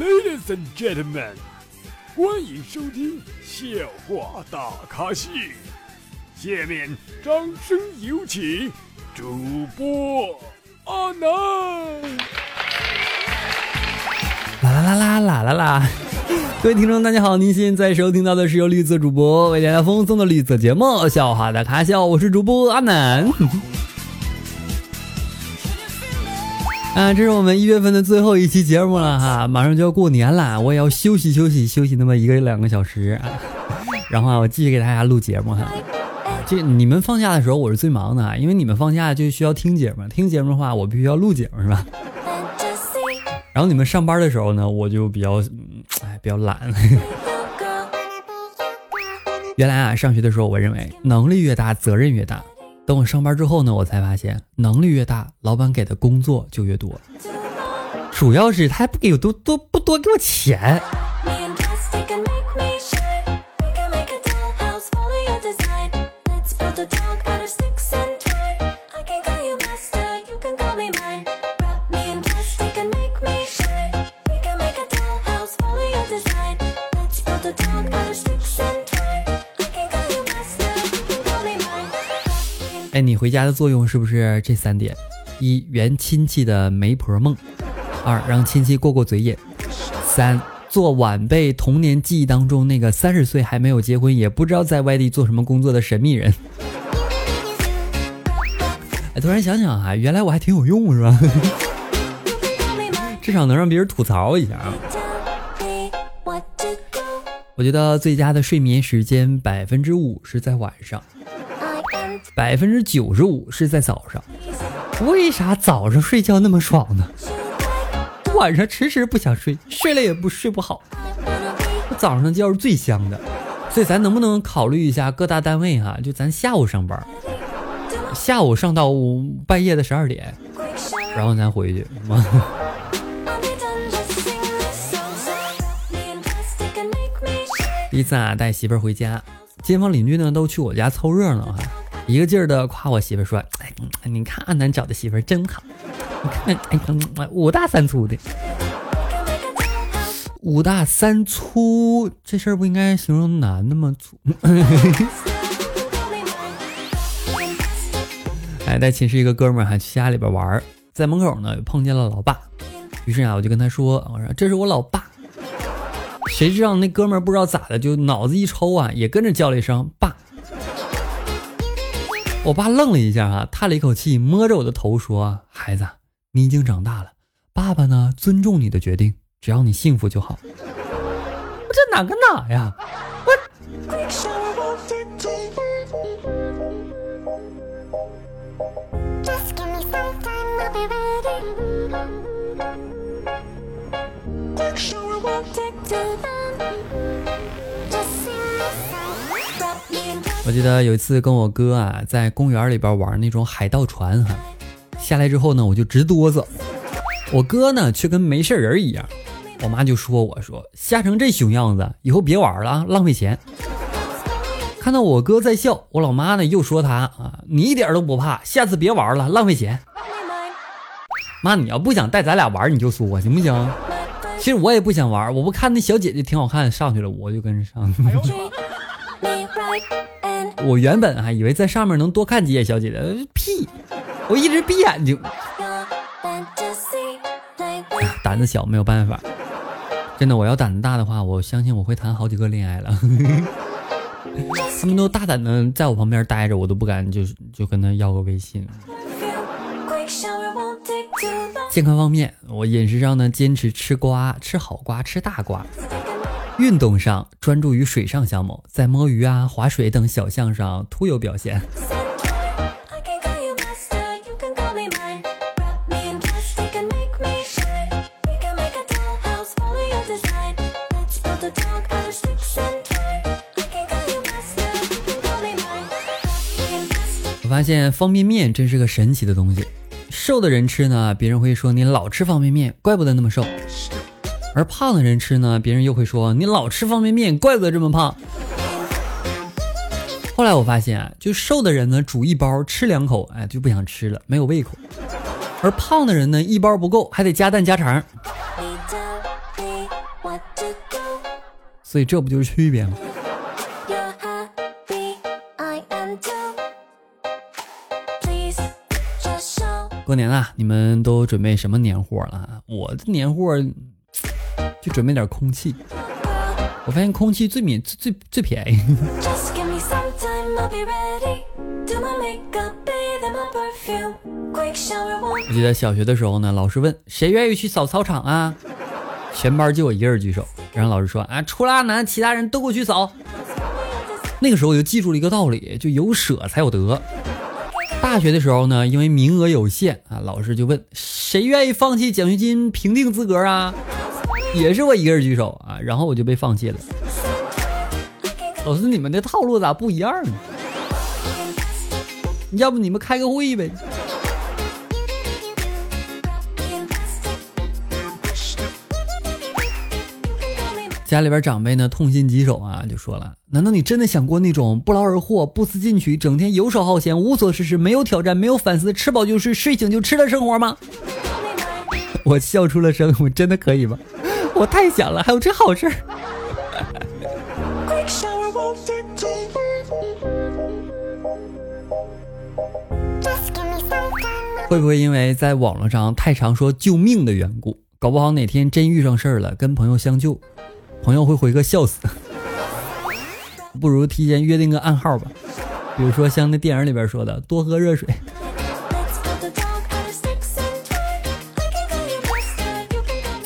Ladies and gentlemen，欢迎收听笑话大咖秀。下面掌声有请主播阿南。啦啦啦啦啦啦啦！各位听众，大家好，您现在收听到的是由绿色主播为大家奉送的绿色节目《笑话大咖秀》，我是主播阿南。啊，这是我们一月份的最后一期节目了哈，马上就要过年了，我也要休息休息休息那么一个两个小时，然后啊，我继续给大家录节目哈。这你们放假的时候我是最忙的啊，因为你们放假就需要听节目，听节目的话我必须要录节目是吧？然后你们上班的时候呢，我就比较，哎，比较懒。原来啊，上学的时候我认为能力越大责任越大。等我上班之后呢，我才发现能力越大，老板给的工作就越多。主要是他还不给多多不多给我钱。let's go to talk 哎，你回家的作用是不是这三点？一圆亲戚的媒婆梦，二让亲戚过过嘴瘾，三做晚辈童年记忆当中那个三十岁还没有结婚也不知道在外地做什么工作的神秘人。哎，突然想想啊，原来我还挺有用是吧？至少能让别人吐槽一下啊。我觉得最佳的睡眠时间百分之五是在晚上。百分之九十五是在早上，为啥早上睡觉那么爽呢？晚上迟迟不想睡，睡了也不睡不好。早上觉是最香的，所以咱能不能考虑一下各大单位哈？就咱下午上班，下午上到半夜的十二点，然后咱回去。第 一次啊，带媳妇儿回家，街坊邻居呢都去我家凑热闹哈。一个劲儿的夸我媳妇说：“哎，你看阿南找的媳妇真好，你看，哎，五大三粗的，五大三粗这事儿不应该形容男的吗？粗。哎，在寝室一个哥们儿还去家里边玩，在门口呢碰见了老爸，于是啊我就跟他说：我说这是我老爸。谁知道那哥们儿不知道咋的就脑子一抽啊，也跟着叫了一声爸。”我爸愣了一下，啊，叹了一口气，摸着我的头说：“孩子，你已经长大了，爸爸呢尊重你的决定，只要你幸福就好。”我这哪跟哪呀？我。我记得有一次跟我哥啊在公园里边玩那种海盗船哈，下来之后呢我就直哆嗦，我哥呢却跟没事人一样。我妈就说我说吓成这熊样子，以后别玩了啊，浪费钱。看到我哥在笑，我老妈呢又说他啊，你一点都不怕，下次别玩了，浪费钱。妈，你要不想带咱俩玩你就说行不行？其实我也不想玩，我不看那小姐姐挺好看，上去了我就跟着上。我原本还以为在上面能多看几眼小姐姐，屁！我一直闭眼睛。胆子小没有办法，真的，我要胆子大的话，我相信我会谈好几个恋爱了。他们都大胆的在我旁边待着，我都不敢就是就跟他要个微信。健康方面，我饮食上呢坚持吃瓜，吃好瓜，吃大瓜。运动上专注于水上项目，在摸鱼啊、划水等小项上突有表现。我发现方便面真是个神奇的东西，瘦的人吃呢，别人会说你老吃方便面，怪不得那么瘦。而胖的人吃呢，别人又会说你老吃方便面，怪不得这么胖。后来我发现啊，就瘦的人呢，煮一包吃两口，哎，就不想吃了，没有胃口；而胖的人呢，一包不够，还得加蛋加肠。所以这不就是区别吗？过年了，你们都准备什么年货了？我的年货就准备点空气。我发现空气最免最最便宜。我记得小学的时候呢，老师问谁愿意去扫操场啊？全班就我一个人举手。然后老师说啊，除了阿南，其他人都给我去扫。那个时候我就记住了一个道理，就有舍才有得。大学的时候呢，因为名额有限啊，老师就问谁愿意放弃奖学金评定资格啊？也是我一个人举手啊，然后我就被放弃了。老师，你们的套路咋不一样呢？要不你们开个会呗？家里边长辈呢痛心疾首啊，就说了：“难道你真的想过那种不劳而获、不思进取、整天游手好闲、无所事事、没有挑战、没有反思、吃饱就睡、睡醒就吃的生活吗？”我笑出了声，我真的可以吗？我太想了，还有这好事儿。会不会因为在网络上太常说救命的缘故，搞不好哪天真遇上事儿了，跟朋友相救？朋友会回个笑死，不如提前约定个暗号吧，比如说像那电影里边说的，多喝热水。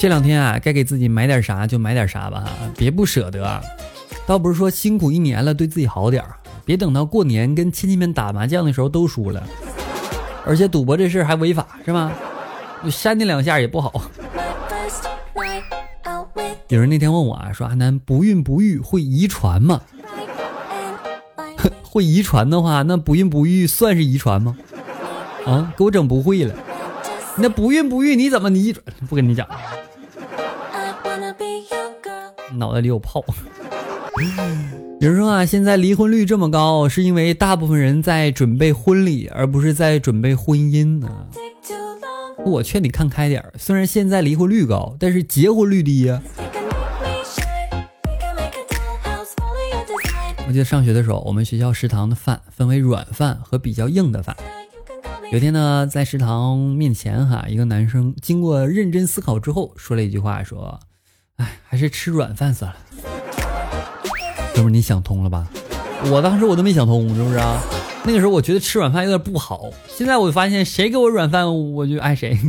这两天啊，该给自己买点啥就买点啥吧，别不舍得。倒不是说辛苦一年了，对自己好点儿，别等到过年跟亲戚们打麻将的时候都输了，而且赌博这事儿还违法是吗？你扇你两下也不好。有人那天问我啊，说阿南不孕不育会遗传吗？会遗传的话，那不孕不育算是遗传吗？啊，给我整不会了。那不孕不育你怎么你？不跟你讲，脑袋里有泡。有人说啊，现在离婚率这么高，是因为大部分人在准备婚礼，而不是在准备婚姻呢。我劝你看开点虽然现在离婚率高，但是结婚率低呀。我记得上学的时候，我们学校食堂的饭分为软饭和比较硬的饭。有天呢，在食堂面前哈，一个男生经过认真思考之后，说了一句话，说：“哎，还是吃软饭算了。”哥们，你想通了吧？我当时我都没想通，是不是啊？那个时候我觉得吃软饭有点不好，现在我发现谁给我软饭，我就爱谁。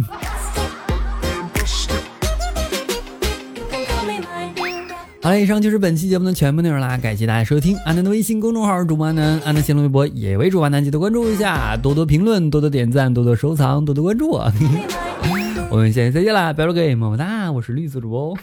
好了，以上就是本期节目的全部内容啦，感谢大家收听。安南的微信公众号主播安南，安南新浪微博也为主播安南，记得关注一下，多多评论，多多点赞，多多收藏，多多关注我。我们下期再见啦，拜了个么么哒，我是绿色主播。